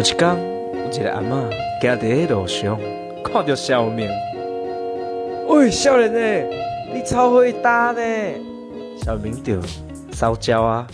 有一天，有一个阿嬷行在路上，看到小明，喂，少年呢，你超会打呢！小明就烧焦啊！